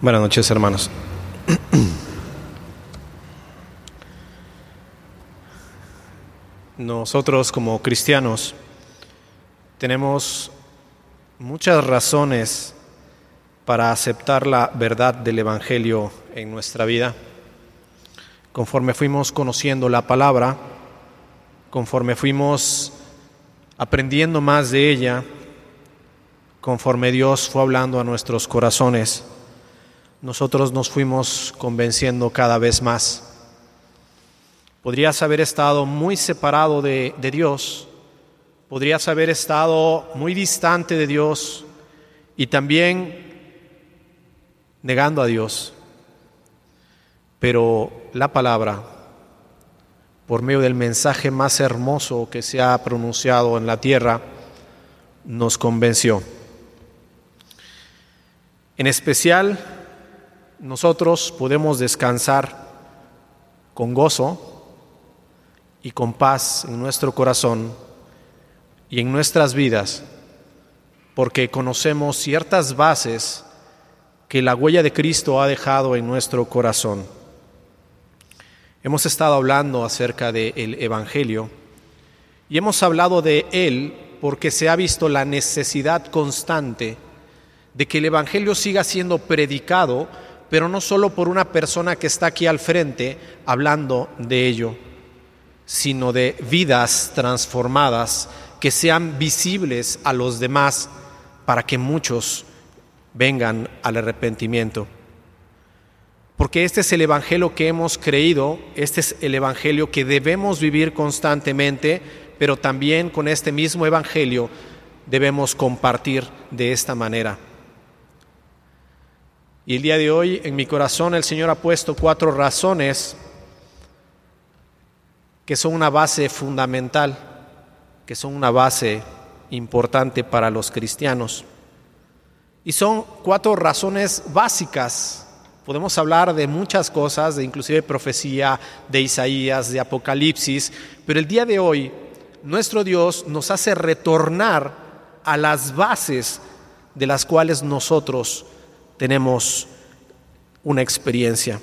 Buenas noches, hermanos. Nosotros como cristianos tenemos muchas razones para aceptar la verdad del Evangelio en nuestra vida. Conforme fuimos conociendo la palabra, conforme fuimos aprendiendo más de ella, conforme Dios fue hablando a nuestros corazones, nosotros nos fuimos convenciendo cada vez más. Podrías haber estado muy separado de, de, Dios, podrías haber estado muy distante de Dios y también negando a Dios. Pero la palabra, por medio del mensaje más hermoso que se ha pronunciado en la tierra, nos convenció. En especial, nosotros podemos descansar con gozo y con paz en nuestro corazón y en nuestras vidas, porque conocemos ciertas bases que la huella de Cristo ha dejado en nuestro corazón. Hemos estado hablando acerca del Evangelio y hemos hablado de él porque se ha visto la necesidad constante de que el Evangelio siga siendo predicado pero no solo por una persona que está aquí al frente hablando de ello, sino de vidas transformadas que sean visibles a los demás para que muchos vengan al arrepentimiento. Porque este es el Evangelio que hemos creído, este es el Evangelio que debemos vivir constantemente, pero también con este mismo Evangelio debemos compartir de esta manera. Y el día de hoy en mi corazón el Señor ha puesto cuatro razones que son una base fundamental, que son una base importante para los cristianos. Y son cuatro razones básicas. Podemos hablar de muchas cosas, de inclusive profecía, de Isaías, de Apocalipsis, pero el día de hoy nuestro Dios nos hace retornar a las bases de las cuales nosotros tenemos una experiencia.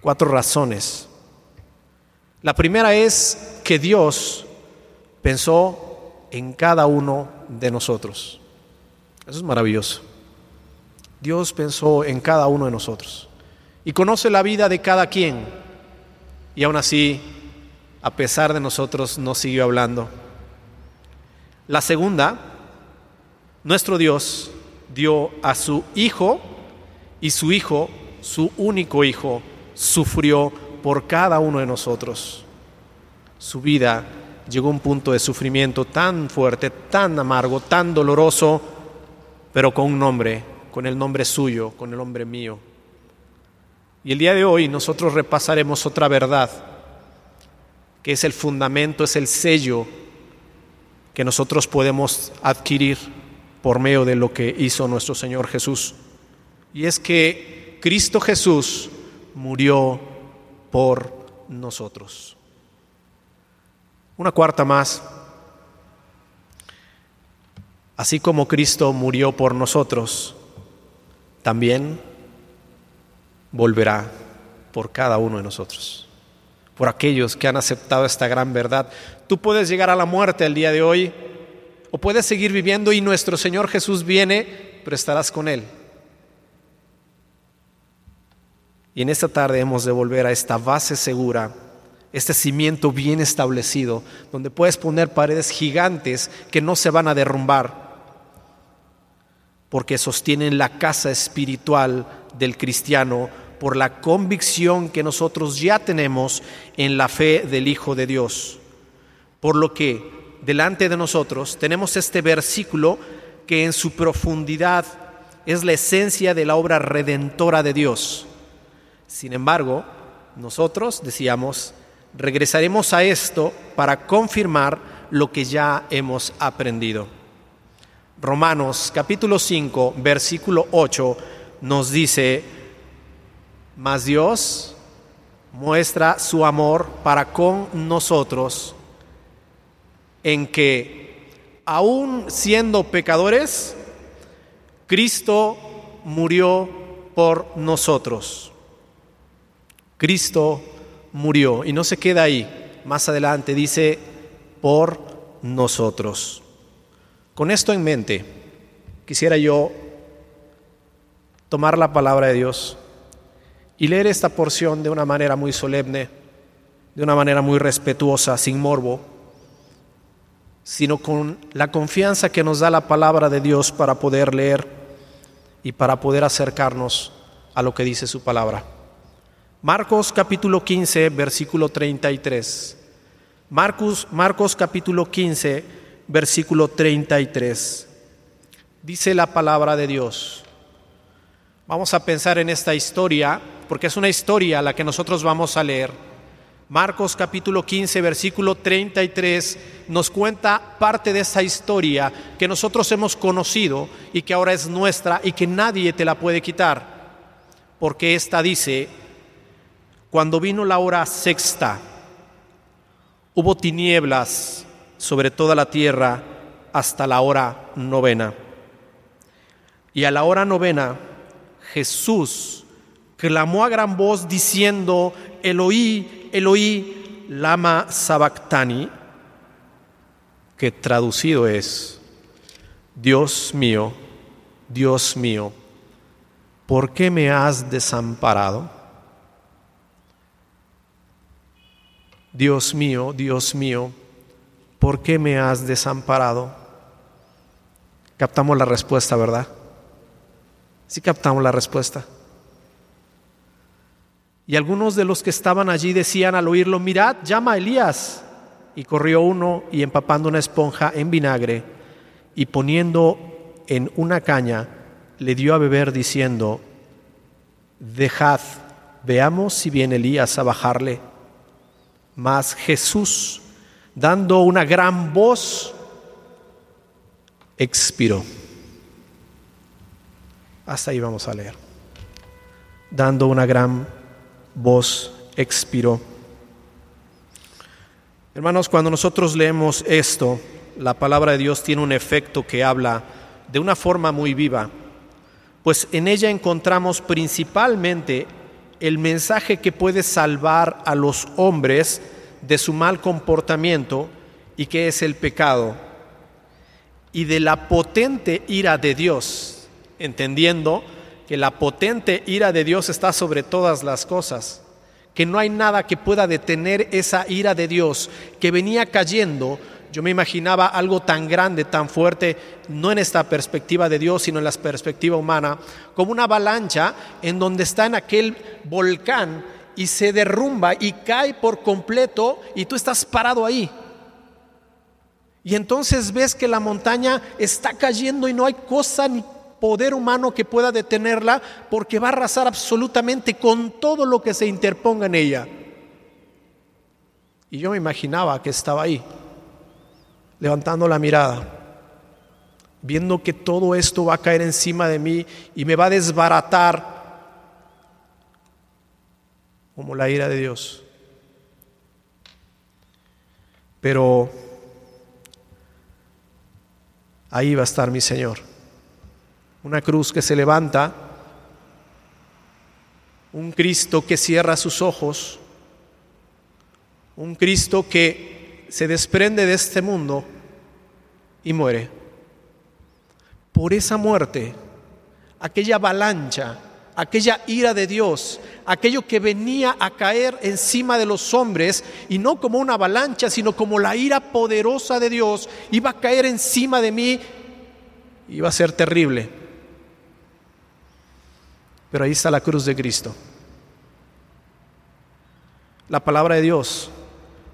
Cuatro razones. La primera es que Dios pensó en cada uno de nosotros. Eso es maravilloso. Dios pensó en cada uno de nosotros y conoce la vida de cada quien. Y aún así, a pesar de nosotros, nos siguió hablando. La segunda, nuestro Dios dio a su Hijo y su Hijo, su único Hijo, sufrió por cada uno de nosotros. Su vida llegó a un punto de sufrimiento tan fuerte, tan amargo, tan doloroso, pero con un nombre, con el nombre suyo, con el nombre mío. Y el día de hoy nosotros repasaremos otra verdad, que es el fundamento, es el sello que nosotros podemos adquirir por medio de lo que hizo nuestro Señor Jesús. Y es que Cristo Jesús murió por nosotros. Una cuarta más. Así como Cristo murió por nosotros, también volverá por cada uno de nosotros, por aquellos que han aceptado esta gran verdad. Tú puedes llegar a la muerte el día de hoy o puedes seguir viviendo y nuestro Señor Jesús viene, pero estarás con Él. Y en esta tarde hemos de volver a esta base segura, este cimiento bien establecido, donde puedes poner paredes gigantes que no se van a derrumbar, porque sostienen la casa espiritual del cristiano por la convicción que nosotros ya tenemos en la fe del Hijo de Dios. Por lo que delante de nosotros tenemos este versículo que en su profundidad es la esencia de la obra redentora de Dios. Sin embargo, nosotros decíamos, regresaremos a esto para confirmar lo que ya hemos aprendido. Romanos capítulo 5, versículo 8 nos dice, mas Dios muestra su amor para con nosotros en que, aún siendo pecadores, Cristo murió por nosotros. Cristo murió y no se queda ahí. Más adelante dice, por nosotros. Con esto en mente, quisiera yo tomar la palabra de Dios y leer esta porción de una manera muy solemne, de una manera muy respetuosa, sin morbo, sino con la confianza que nos da la palabra de Dios para poder leer y para poder acercarnos a lo que dice su palabra. Marcos capítulo 15, versículo 33. Marcos, Marcos capítulo 15, versículo 33. Dice la palabra de Dios. Vamos a pensar en esta historia, porque es una historia la que nosotros vamos a leer. Marcos capítulo 15, versículo 33 nos cuenta parte de esa historia que nosotros hemos conocido y que ahora es nuestra y que nadie te la puede quitar. Porque esta dice, cuando vino la hora sexta, hubo tinieblas sobre toda la tierra hasta la hora novena. Y a la hora novena, Jesús clamó a gran voz diciendo, Eloí, Eloí, lama sabactani, que traducido es, Dios mío, Dios mío, ¿por qué me has desamparado? Dios mío, Dios mío, ¿por qué me has desamparado? Captamos la respuesta, ¿verdad? Sí captamos la respuesta. Y algunos de los que estaban allí decían al oírlo, mirad, llama a Elías. Y corrió uno y empapando una esponja en vinagre y poniendo en una caña, le dio a beber diciendo, dejad, veamos si viene Elías a bajarle. Mas Jesús, dando una gran voz, expiró. Hasta ahí vamos a leer. Dando una gran voz, expiró. Hermanos, cuando nosotros leemos esto, la palabra de Dios tiene un efecto que habla de una forma muy viva, pues en ella encontramos principalmente el mensaje que puede salvar a los hombres de su mal comportamiento y que es el pecado, y de la potente ira de Dios entendiendo que la potente ira de Dios está sobre todas las cosas, que no hay nada que pueda detener esa ira de Dios que venía cayendo. Yo me imaginaba algo tan grande, tan fuerte, no en esta perspectiva de Dios, sino en la perspectiva humana, como una avalancha en donde está en aquel volcán y se derrumba y cae por completo y tú estás parado ahí. Y entonces ves que la montaña está cayendo y no hay cosa ni poder humano que pueda detenerla porque va a arrasar absolutamente con todo lo que se interponga en ella. Y yo me imaginaba que estaba ahí, levantando la mirada, viendo que todo esto va a caer encima de mí y me va a desbaratar como la ira de Dios. Pero ahí va a estar mi Señor una cruz que se levanta, un Cristo que cierra sus ojos, un Cristo que se desprende de este mundo y muere. Por esa muerte, aquella avalancha, aquella ira de Dios, aquello que venía a caer encima de los hombres, y no como una avalancha, sino como la ira poderosa de Dios, iba a caer encima de mí, iba a ser terrible. Pero ahí está la cruz de Cristo. La palabra de Dios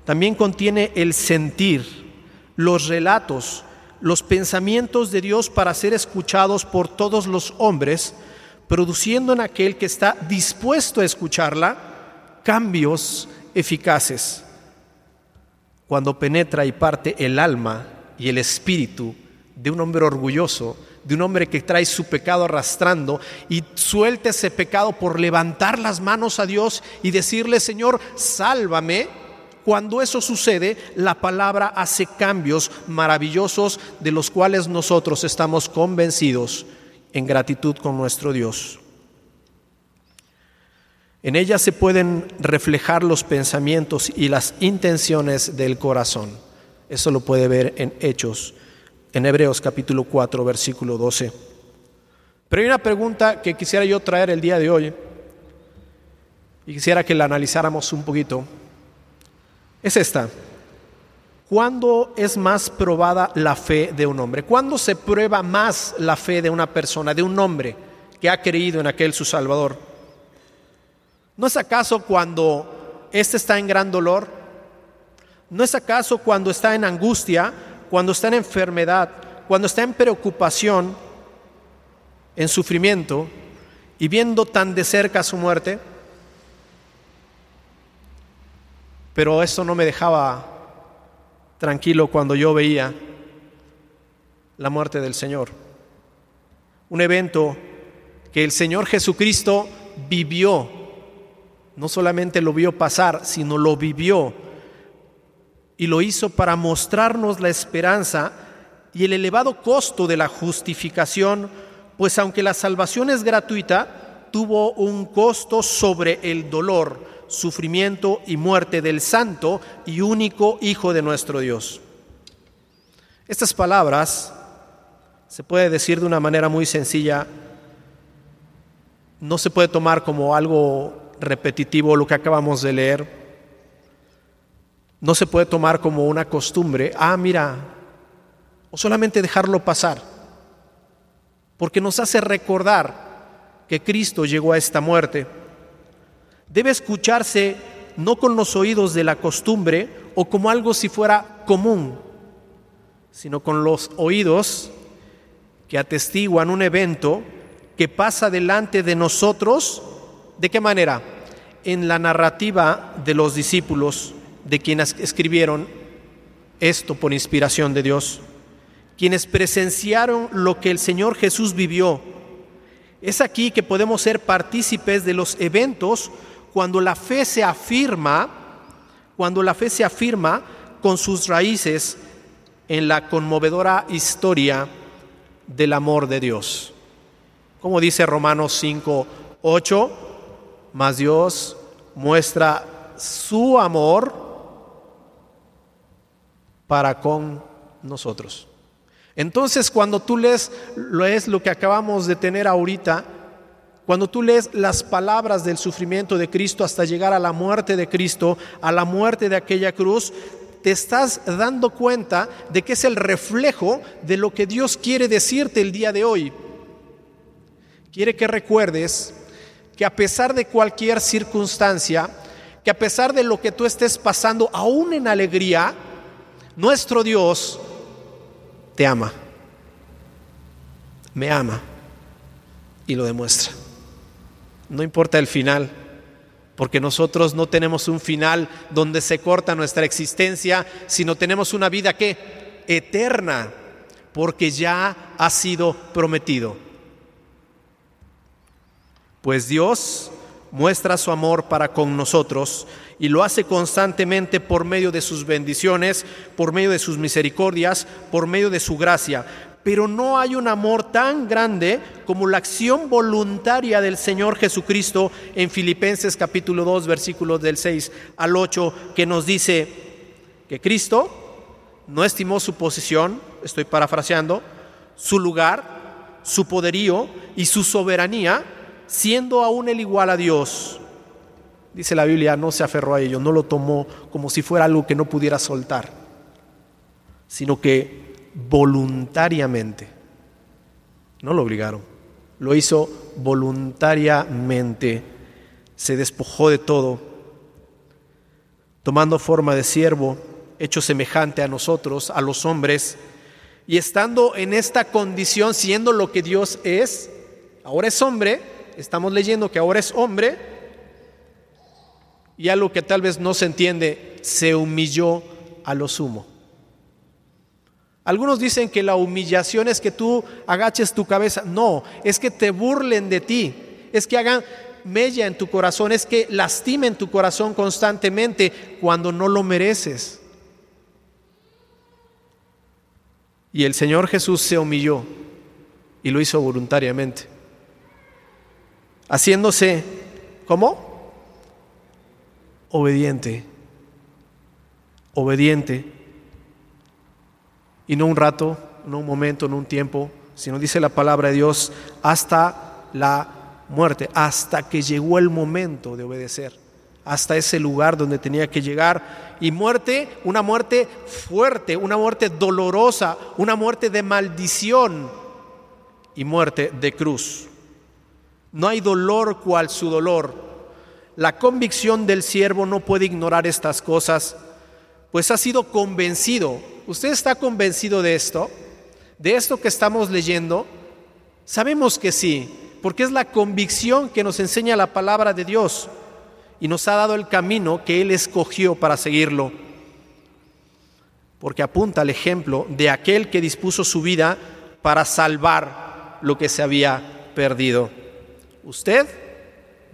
también contiene el sentir, los relatos, los pensamientos de Dios para ser escuchados por todos los hombres, produciendo en aquel que está dispuesto a escucharla cambios eficaces. Cuando penetra y parte el alma y el espíritu de un hombre orgulloso, de un hombre que trae su pecado arrastrando y suelte ese pecado por levantar las manos a Dios y decirle, Señor, sálvame. Cuando eso sucede, la palabra hace cambios maravillosos de los cuales nosotros estamos convencidos en gratitud con nuestro Dios. En ella se pueden reflejar los pensamientos y las intenciones del corazón. Eso lo puede ver en Hechos, en Hebreos capítulo 4, versículo 12. Pero hay una pregunta que quisiera yo traer el día de hoy y quisiera que la analizáramos un poquito. Es esta. ¿Cuándo es más probada la fe de un hombre? ¿Cuándo se prueba más la fe de una persona, de un hombre que ha creído en aquel su Salvador? ¿No es acaso cuando éste está en gran dolor? ¿No es acaso cuando está en angustia, cuando está en enfermedad, cuando está en preocupación, en sufrimiento y viendo tan de cerca su muerte? Pero eso no me dejaba tranquilo cuando yo veía la muerte del Señor. Un evento que el Señor Jesucristo vivió no solamente lo vio pasar, sino lo vivió. Y lo hizo para mostrarnos la esperanza y el elevado costo de la justificación, pues aunque la salvación es gratuita, tuvo un costo sobre el dolor, sufrimiento y muerte del santo y único Hijo de nuestro Dios. Estas palabras se puede decir de una manera muy sencilla, no se puede tomar como algo repetitivo lo que acabamos de leer. No se puede tomar como una costumbre, ah, mira, o solamente dejarlo pasar, porque nos hace recordar que Cristo llegó a esta muerte. Debe escucharse no con los oídos de la costumbre o como algo si fuera común, sino con los oídos que atestiguan un evento que pasa delante de nosotros ¿De qué manera? En la narrativa de los discípulos, de quienes escribieron esto por inspiración de Dios, quienes presenciaron lo que el Señor Jesús vivió. Es aquí que podemos ser partícipes de los eventos cuando la fe se afirma, cuando la fe se afirma con sus raíces en la conmovedora historia del amor de Dios. Como dice Romanos 5, 8, mas Dios muestra su amor para con nosotros. Entonces, cuando tú lees, lees lo que acabamos de tener ahorita, cuando tú lees las palabras del sufrimiento de Cristo hasta llegar a la muerte de Cristo, a la muerte de aquella cruz, te estás dando cuenta de que es el reflejo de lo que Dios quiere decirte el día de hoy. Quiere que recuerdes que a pesar de cualquier circunstancia, que a pesar de lo que tú estés pasando, aún en alegría, nuestro Dios te ama, me ama y lo demuestra. No importa el final, porque nosotros no tenemos un final donde se corta nuestra existencia, sino tenemos una vida que eterna, porque ya ha sido prometido pues Dios muestra su amor para con nosotros y lo hace constantemente por medio de sus bendiciones, por medio de sus misericordias, por medio de su gracia. Pero no hay un amor tan grande como la acción voluntaria del Señor Jesucristo en Filipenses capítulo 2 versículos del 6 al 8 que nos dice que Cristo no estimó su posición, estoy parafraseando, su lugar, su poderío y su soberanía siendo aún el igual a Dios, dice la Biblia, no se aferró a ello, no lo tomó como si fuera algo que no pudiera soltar, sino que voluntariamente, no lo obligaron, lo hizo voluntariamente, se despojó de todo, tomando forma de siervo, hecho semejante a nosotros, a los hombres, y estando en esta condición, siendo lo que Dios es, ahora es hombre, estamos leyendo que ahora es hombre, y algo que tal vez no se entiende, se humilló a lo sumo. Algunos dicen que la humillación es que tú agaches tu cabeza. No, es que te burlen de ti, es que hagan mella en tu corazón, es que lastimen tu corazón constantemente cuando no lo mereces. Y el Señor Jesús se humilló y lo hizo voluntariamente haciéndose, ¿cómo? Obediente, obediente, y no un rato, no un momento, no un tiempo, sino dice la palabra de Dios, hasta la muerte, hasta que llegó el momento de obedecer, hasta ese lugar donde tenía que llegar. Y muerte, una muerte fuerte, una muerte dolorosa, una muerte de maldición y muerte de cruz. No hay dolor cual su dolor. La convicción del siervo no puede ignorar estas cosas, pues ha sido convencido. ¿Usted está convencido de esto? ¿De esto que estamos leyendo? Sabemos que sí, porque es la convicción que nos enseña la palabra de Dios y nos ha dado el camino que Él escogió para seguirlo. Porque apunta al ejemplo de aquel que dispuso su vida para salvar lo que se había perdido. Usted,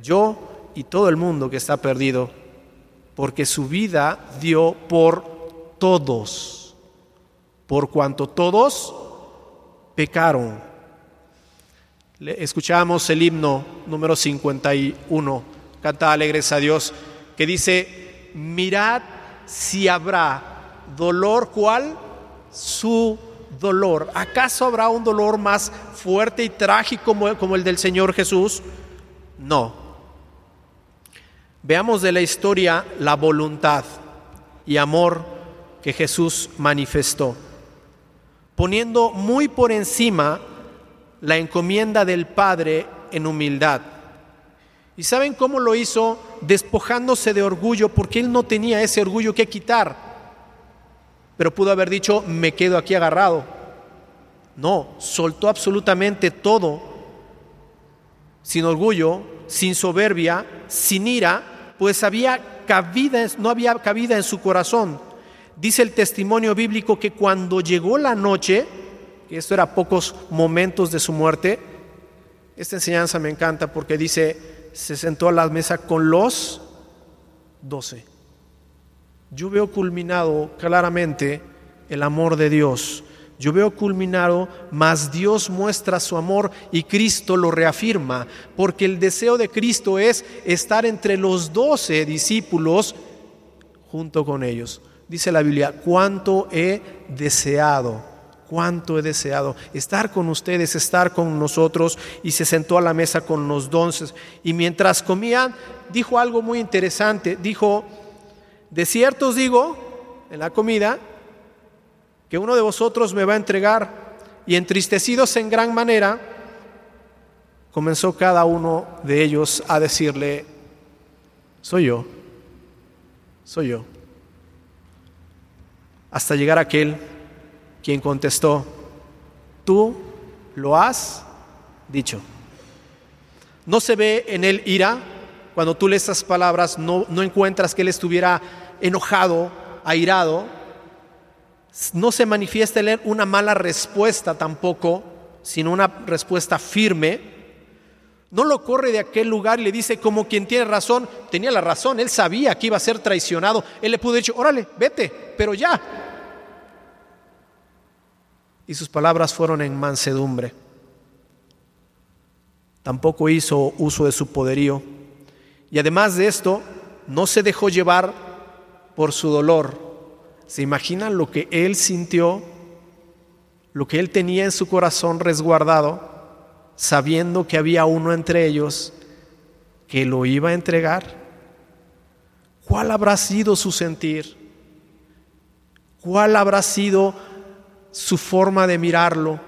yo y todo el mundo que está perdido, porque su vida dio por todos, por cuanto todos pecaron. Escuchamos el himno número 51, canta alegres a Dios, que dice, mirad si habrá dolor, ¿cuál? Su dolor. ¿Acaso habrá un dolor más fuerte y trágico como, como el del Señor Jesús? No. Veamos de la historia la voluntad y amor que Jesús manifestó poniendo muy por encima la encomienda del Padre en humildad. ¿Y saben cómo lo hizo? Despojándose de orgullo, porque él no tenía ese orgullo que quitar. Pero pudo haber dicho, me quedo aquí agarrado. No, soltó absolutamente todo, sin orgullo, sin soberbia, sin ira, pues había cabida, no había cabida en su corazón Dice el testimonio bíblico que cuando llegó la noche, que esto era pocos momentos de su muerte, esta enseñanza me encanta porque dice, se sentó a la mesa con los doce. Yo veo culminado claramente el amor de Dios. Yo veo culminado, mas Dios muestra su amor y Cristo lo reafirma, porque el deseo de Cristo es estar entre los doce discípulos junto con ellos dice la Biblia, cuánto he deseado, cuánto he deseado estar con ustedes, estar con nosotros, y se sentó a la mesa con los donces. Y mientras comían, dijo algo muy interesante, dijo, de cierto os digo, en la comida, que uno de vosotros me va a entregar, y entristecidos en gran manera, comenzó cada uno de ellos a decirle, soy yo, soy yo hasta llegar aquel quien contestó, tú lo has dicho. No se ve en él ira, cuando tú lees estas palabras no, no encuentras que él estuviera enojado, airado, no se manifiesta en él una mala respuesta tampoco, sino una respuesta firme. No lo corre de aquel lugar y le dice como quien tiene razón, tenía la razón, él sabía que iba a ser traicionado, él le pudo decir, órale, vete, pero ya, y sus palabras fueron en mansedumbre. Tampoco hizo uso de su poderío. Y además de esto, no se dejó llevar por su dolor. ¿Se imaginan lo que él sintió? Lo que él tenía en su corazón resguardado, sabiendo que había uno entre ellos que lo iba a entregar. ¿Cuál habrá sido su sentir? ¿Cuál habrá sido su forma de mirarlo.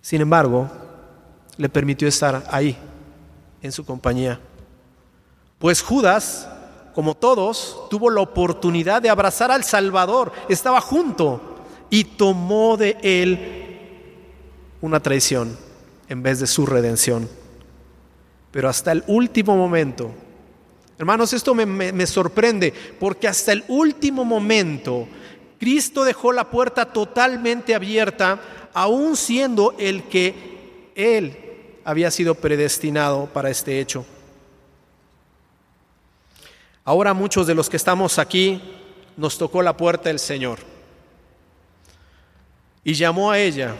Sin embargo, le permitió estar ahí, en su compañía. Pues Judas, como todos, tuvo la oportunidad de abrazar al Salvador, estaba junto y tomó de él una traición en vez de su redención. Pero hasta el último momento, Hermanos, esto me, sorprende porque hasta el último momento Cristo dejó la puerta totalmente abierta, aún siendo el que Él había sido predestinado para este hecho. Ahora muchos de los que estamos aquí nos tocó la puerta del Señor y llamó a ella.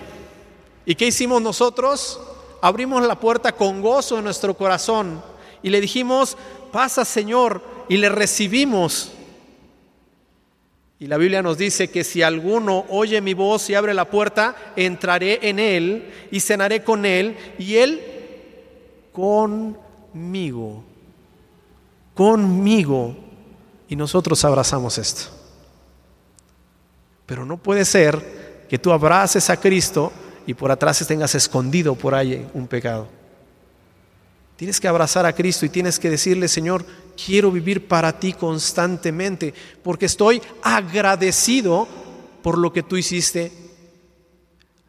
¿Y qué hicimos nosotros? Abrimos la puerta con gozo en nuestro corazón y le dijimos, pasa Señor, y le recibimos. Y la Biblia nos dice que si alguno oye mi voz y abre la puerta, entraré en él y cenaré con él y él conmigo, conmigo. Y nosotros abrazamos esto. Pero no puede ser que tú abraces a Cristo y por atrás tengas escondido por ahí un pecado. Tienes que abrazar a Cristo y tienes que decirle, Señor, quiero vivir para ti constantemente, porque estoy agradecido por lo que tú hiciste.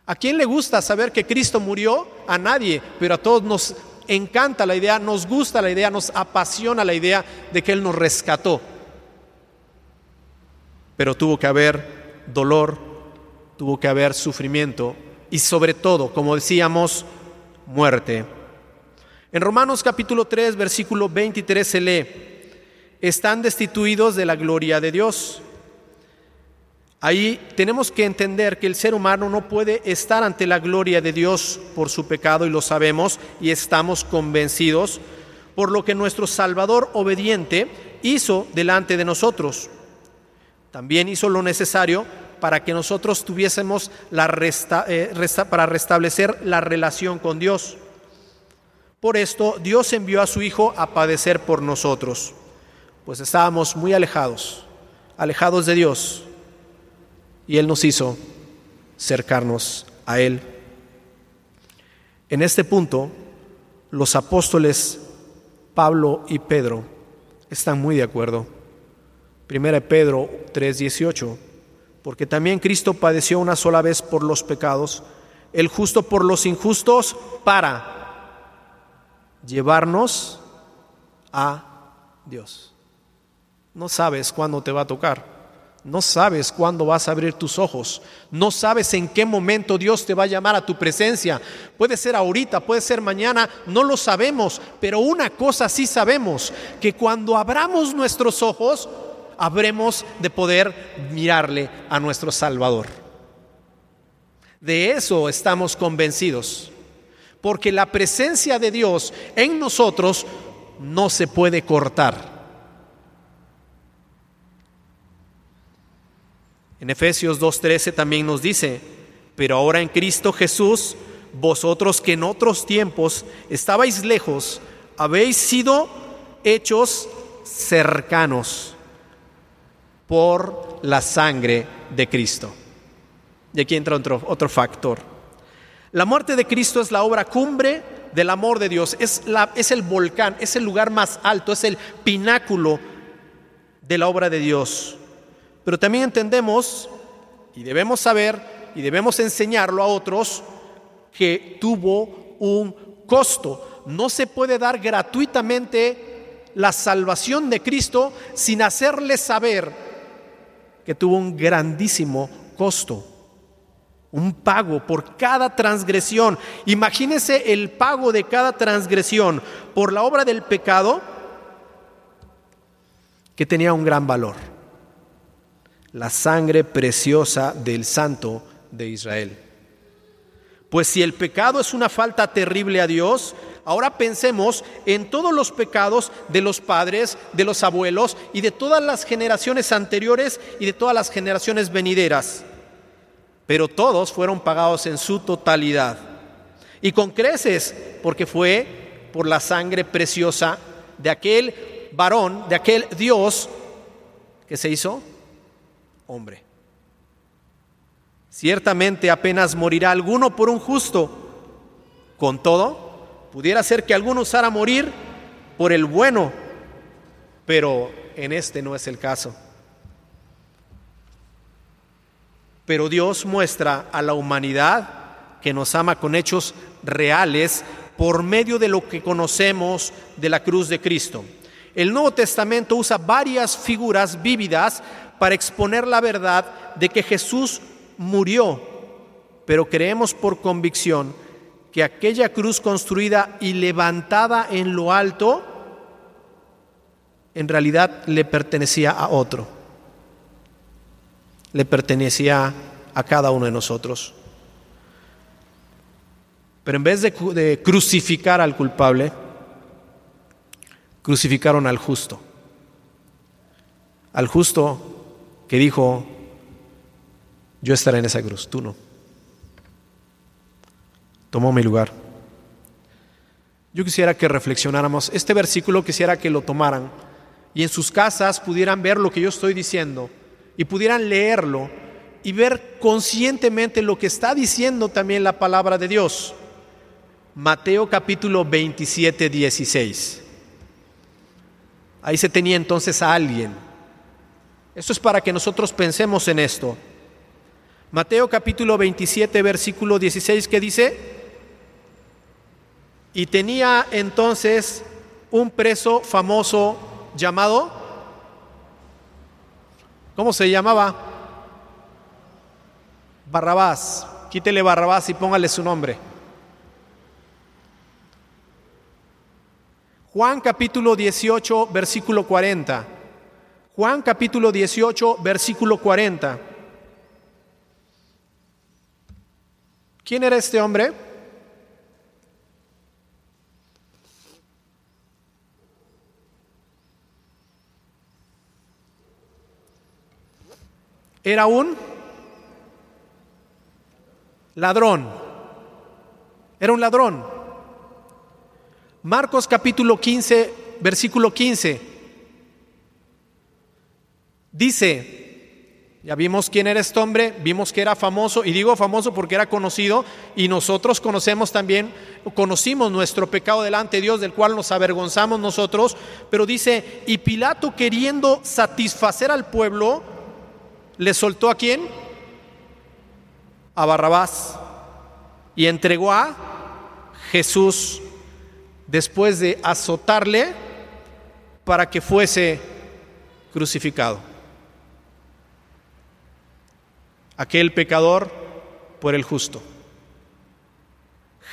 ¿A quién le gusta saber que Cristo murió? A nadie, pero a todos nos encanta la idea, nos gusta la idea, nos apasiona la idea de que Él nos rescató. Pero tuvo que haber dolor, tuvo que haber sufrimiento y sobre todo, como decíamos, muerte. En Romanos capítulo 3, versículo 23 se lee, están destituidos de la gloria de Dios. Ahí tenemos que entender que el ser humano no puede estar ante la gloria de Dios por su pecado y lo sabemos y estamos convencidos por lo que nuestro Salvador obediente hizo delante de nosotros. También hizo lo necesario para que nosotros tuviésemos la eh, para restablecer la relación con Dios. Por esto Dios envió a su Hijo a padecer por nosotros, pues estábamos muy alejados, alejados de Dios, y Él nos hizo cercarnos a Él. En este punto, los apóstoles Pablo y Pedro están muy de acuerdo. Primera Pedro 3:18, porque también Cristo padeció una sola vez por los pecados, el justo por los injustos, para llevarnos a Dios. No sabes cuándo te va a tocar. No sabes cuándo vas a abrir tus ojos. No sabes en qué momento Dios te va a llamar a tu presencia. Puede ser ahorita, puede ser mañana, no lo sabemos. Pero una cosa sí sabemos, que cuando abramos nuestros ojos, habremos de poder mirarle a nuestro Salvador. De eso estamos convencidos porque la presencia de Dios en nosotros no se puede cortar. En Efesios 2.13 también nos dice, pero ahora en Cristo Jesús, vosotros que en otros tiempos estabais lejos, habéis sido hechos cercanos por la sangre de Cristo. Y aquí entra otro, otro factor. La muerte de Cristo es la obra cumbre del amor de Dios, es, la, es el volcán, es el lugar más alto, es el pináculo de la obra de Dios. Pero también entendemos y debemos saber y debemos enseñarlo a otros que tuvo un costo. No se puede dar gratuitamente la salvación de Cristo sin hacerle saber que tuvo un grandísimo costo un pago por cada transgresión. Imagínese el pago de cada transgresión por la obra del pecado que tenía un gran valor. La sangre preciosa del Santo de Israel. Pues si el pecado es una falta terrible a Dios, ahora pensemos en todos los pecados de los padres, de los abuelos y de todas las generaciones anteriores y de todas las generaciones venideras pero todos fueron pagados en su totalidad. Y con creces, porque fue por la sangre preciosa de aquel varón, de aquel Dios que se hizo hombre. Ciertamente apenas morirá alguno por un justo. Con todo, pudiera ser que alguno usara morir por el bueno, pero en este no es el caso. Pero Dios muestra a la humanidad que nos ama con hechos reales por medio de lo que conocemos de la cruz de Cristo. El Nuevo Testamento usa varias figuras vívidas para exponer la verdad de que Jesús murió, pero creemos por convicción que aquella cruz construida y levantada en lo alto, en realidad le pertenecía a otro le pertenecía a cada uno de nosotros. Pero en vez de, crucificar al culpable, crucificaron al justo. Al justo que dijo, yo estaré en esa cruz, tú no. Tomó mi lugar. Yo quisiera que reflexionáramos, este versículo quisiera que lo tomaran y en sus casas pudieran ver lo que yo estoy diciendo y pudieran leerlo y ver conscientemente lo que está diciendo también la palabra de Dios. Mateo capítulo 27, 16. Ahí se tenía entonces a alguien. Esto es para que nosotros pensemos en esto. Mateo capítulo 27, versículo 16, que dice, y tenía entonces un preso famoso llamado, ¿cómo se llamaba? Barrabás. Quítele Barrabás y póngale su nombre. Juan capítulo 18, versículo 40. Juan capítulo 18, versículo 40. ¿Quién era este hombre? Era un ladrón. Era un ladrón. Marcos capítulo 15, versículo 15. Dice, ya vimos quién era este hombre, vimos que era famoso, y digo famoso porque era conocido, y nosotros conocemos también, conocimos nuestro pecado delante de Dios, del cual nos avergonzamos nosotros, pero dice, y Pilato queriendo satisfacer al pueblo, le soltó a quién? A Barrabás, y entregó a Jesús después de azotarle para que fuese crucificado. Aquel pecador por el justo.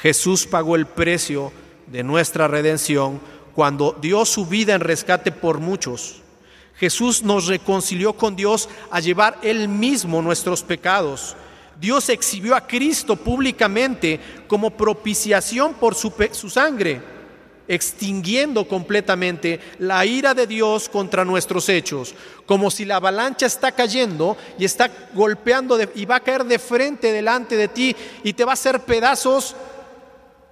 Jesús pagó el precio de nuestra redención cuando dio su vida en rescate por muchos. Jesús nos reconcilió con Dios a llevar Él mismo nuestros pecados. Dios exhibió a Cristo públicamente como propiciación por su, su sangre extinguiendo completamente la ira de Dios contra nuestros hechos, como si la avalancha está cayendo y está golpeando y va a caer de frente delante de ti y te va a hacer pedazos.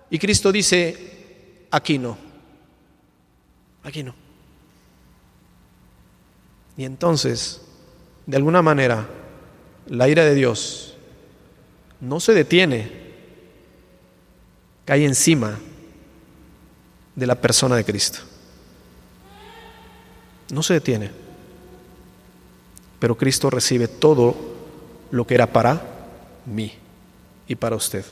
Y Cristo dice, aquí no, aquí no. Y entonces, de alguna manera, la ira de Dios no se detiene, cae encima de la persona de Cristo. No se detiene, pero Cristo recibe todo lo que era para mí y para usted.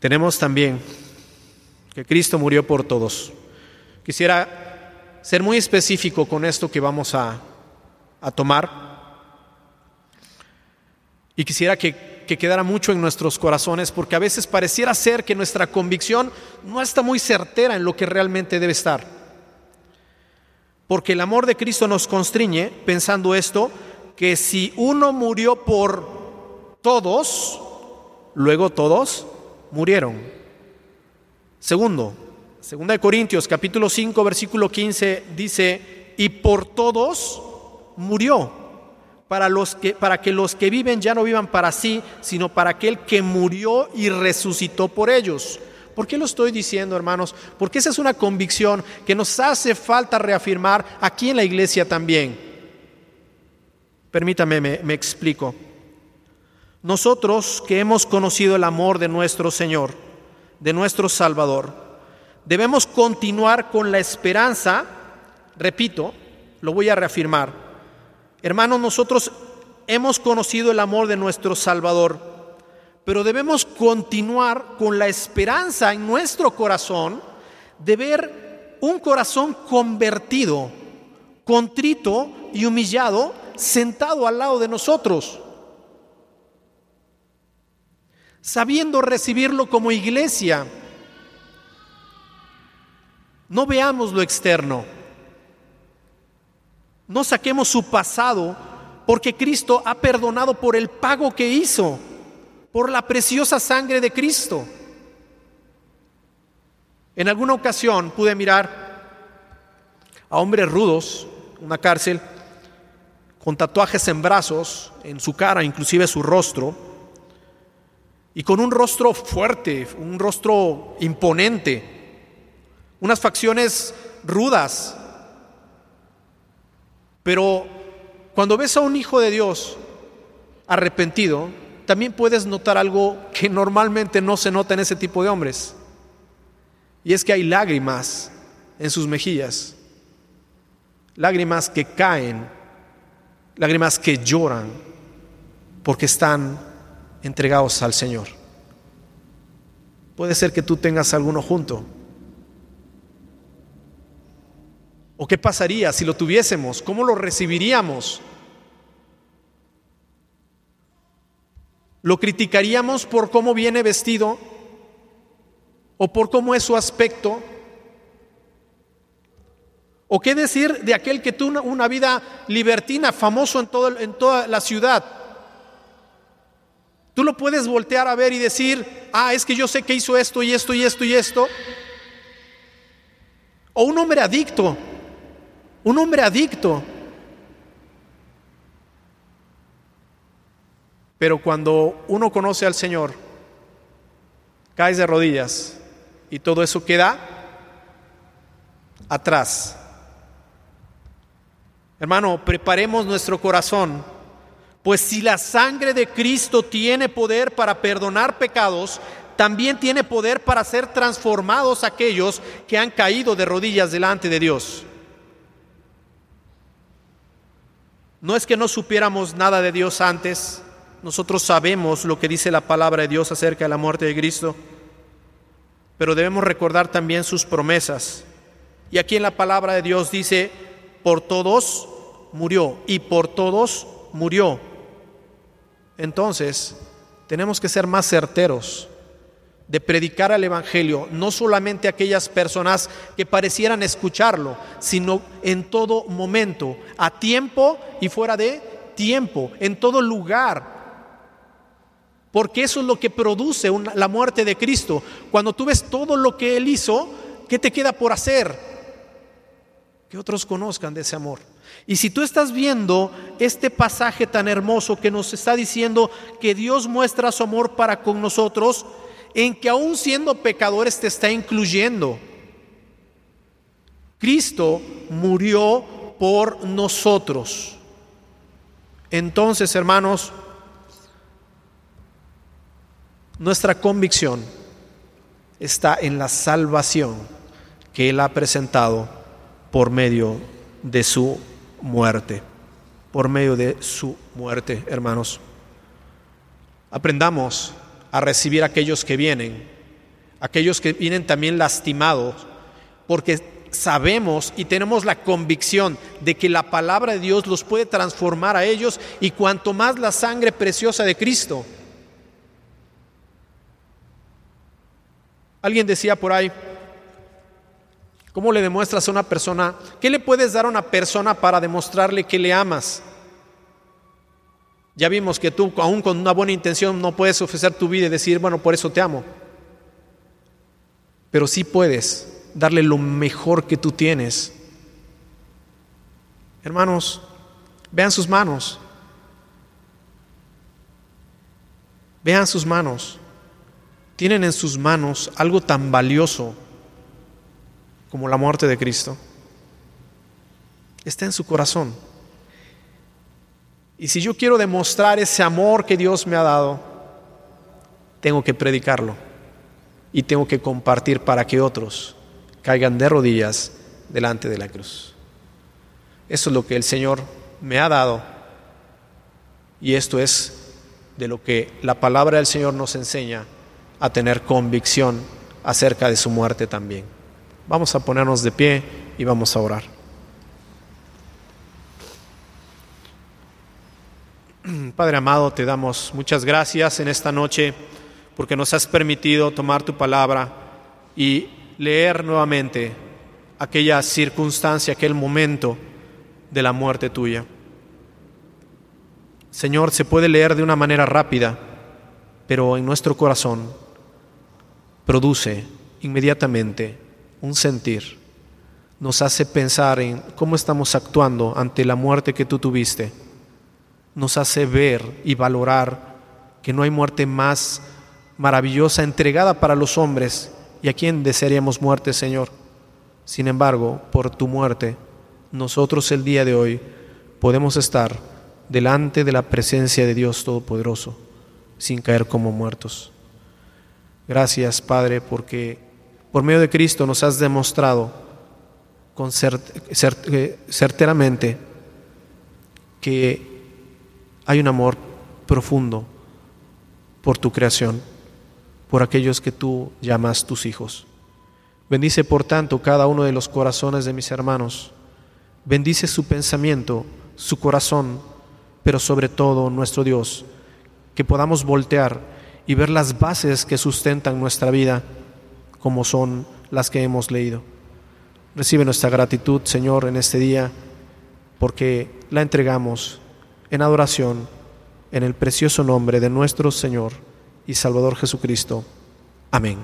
Tenemos también que Cristo murió por todos. Quisiera ser muy específico con esto que vamos a, a tomar. Y quisiera que que quedara mucho en nuestros corazones, porque a veces pareciera ser que nuestra convicción no está muy certera en lo que realmente debe estar. Porque el amor de Cristo nos constriñe, pensando esto, que si uno murió por todos, luego todos murieron. Segundo, segunda de Corintios capítulo 5 versículo 15 dice, y por todos murió para, los que, para que los que viven ya no vivan para sí, sino para aquel que murió y resucitó por ellos. ¿Por qué lo estoy diciendo, hermanos? Porque esa es una convicción que nos hace falta reafirmar aquí en la iglesia también. Permítame, me, me explico. Nosotros que hemos conocido el amor de nuestro Señor, de nuestro Salvador, debemos continuar con la esperanza, repito, lo voy a reafirmar, Hermanos, nosotros hemos conocido el amor de nuestro Salvador, pero debemos continuar con la esperanza en nuestro corazón de ver un corazón convertido, contrito y humillado, sentado al lado de nosotros, sabiendo recibirlo como iglesia. No veamos lo externo no saquemos su pasado porque Cristo ha perdonado por el pago que hizo, por la preciosa sangre de Cristo. En alguna ocasión pude mirar a hombres rudos, una cárcel, con tatuajes en brazos, en su cara, inclusive su rostro, y con un rostro fuerte, un rostro imponente, unas facciones rudas. Pero cuando ves a un hijo de Dios arrepentido, también puedes notar algo que normalmente no se nota en ese tipo de hombres. Y es que hay lágrimas en sus mejillas, lágrimas que caen, lágrimas que lloran porque están entregados al Señor. Puede ser que tú tengas alguno junto. ¿O qué pasaría si lo tuviésemos? ¿Cómo lo recibiríamos? ¿Lo criticaríamos por cómo viene vestido? ¿O por cómo es su aspecto? ¿O qué decir de aquel que tuvo una vida libertina, famoso en, en toda la ciudad? Tú lo puedes voltear a ver y decir, ah, es que yo sé que hizo esto y esto y esto y esto. O un hombre adicto, un hombre adicto. Pero cuando uno conoce al Señor, caes de rodillas y todo eso queda atrás. Hermano, preparemos nuestro corazón pues si la sangre de Cristo tiene poder para perdonar pecados, también tiene poder para ser transformados aquellos que han caído de rodillas delante de Dios. No es que no supiéramos nada de Dios antes, nosotros sabemos lo que dice la palabra de Dios acerca de la muerte de Cristo, pero debemos recordar también sus promesas. Y aquí en la palabra de Dios dice, por todos murió y por todos murió. Entonces, tenemos que ser más certeros de predicar al Evangelio, no solamente a aquellas personas que parecieran escucharlo, sino en todo momento, a tiempo y fuera de tiempo, en todo lugar. Porque eso es lo que produce la muerte de Cristo. Cuando tú ves todo lo que Él hizo, ¿qué te queda por hacer? Que otros conozcan de ese amor. Y si tú estás viendo este pasaje tan hermoso que nos está diciendo que Dios muestra su amor para con nosotros, en que aún siendo pecadores te está incluyendo. Cristo murió por nosotros. Entonces, hermanos, nuestra convicción está en la salvación que Él ha presentado por medio de su muerte, por medio de su muerte, hermanos. Aprendamos a recibir a aquellos que vienen, aquellos que vienen también lastimados, porque sabemos y tenemos la convicción de que la palabra de Dios los puede transformar a ellos y cuanto más la sangre preciosa de Cristo. Alguien decía por ahí, ¿Cómo le demuestras a una persona? ¿Qué le puedes dar a una persona para demostrarle que le amas? Ya vimos que tú, aún con una buena intención, no puedes ofrecer tu vida y decir, bueno, por eso te amo. Pero sí puedes darle lo mejor que tú tienes. Hermanos, vean sus manos. Vean sus manos. Tienen en sus manos algo tan valioso como la muerte de Cristo. Está en su corazón. Y si yo quiero demostrar ese amor que Dios me ha dado, tengo que predicarlo y tengo que compartir para que otros caigan de rodillas delante de la cruz. Eso es lo que el Señor me ha dado y esto es de lo que la palabra del Señor nos enseña a tener convicción acerca de su muerte también. Vamos a ponernos de pie y vamos a orar. Padre amado, te damos muchas gracias en esta noche porque nos has permitido tomar tu palabra y leer nuevamente aquella circunstancia, aquel momento de la muerte tuya. Señor, se puede leer de una manera rápida, pero en nuestro corazón produce inmediatamente un sentir. Nos hace pensar en cómo estamos actuando ante la muerte que tú tuviste. Nos hace ver y valorar que no hay muerte más maravillosa entregada para los hombres y a quién desearíamos muerte, Señor. Sin embargo, por tu muerte, nosotros el día de hoy podemos estar delante de la presencia de Dios Todopoderoso sin caer como muertos. Gracias, Padre, porque por medio de Cristo nos has demostrado con eh, certeramente que hay un amor profundo por tu creación, por aquellos que tú llamas tus hijos. Bendice, por tanto, cada uno de los corazones de mis hermanos. Bendice su pensamiento, su corazón, pero sobre todo nuestro Dios que podamos voltear y ver las bases que sustentan nuestra vida como son las que hemos leído. Recibe nuestra gratitud, Señor, en este día, porque la entregamos en adoración en el precioso nombre de nuestro Señor y Salvador Jesucristo. Amén.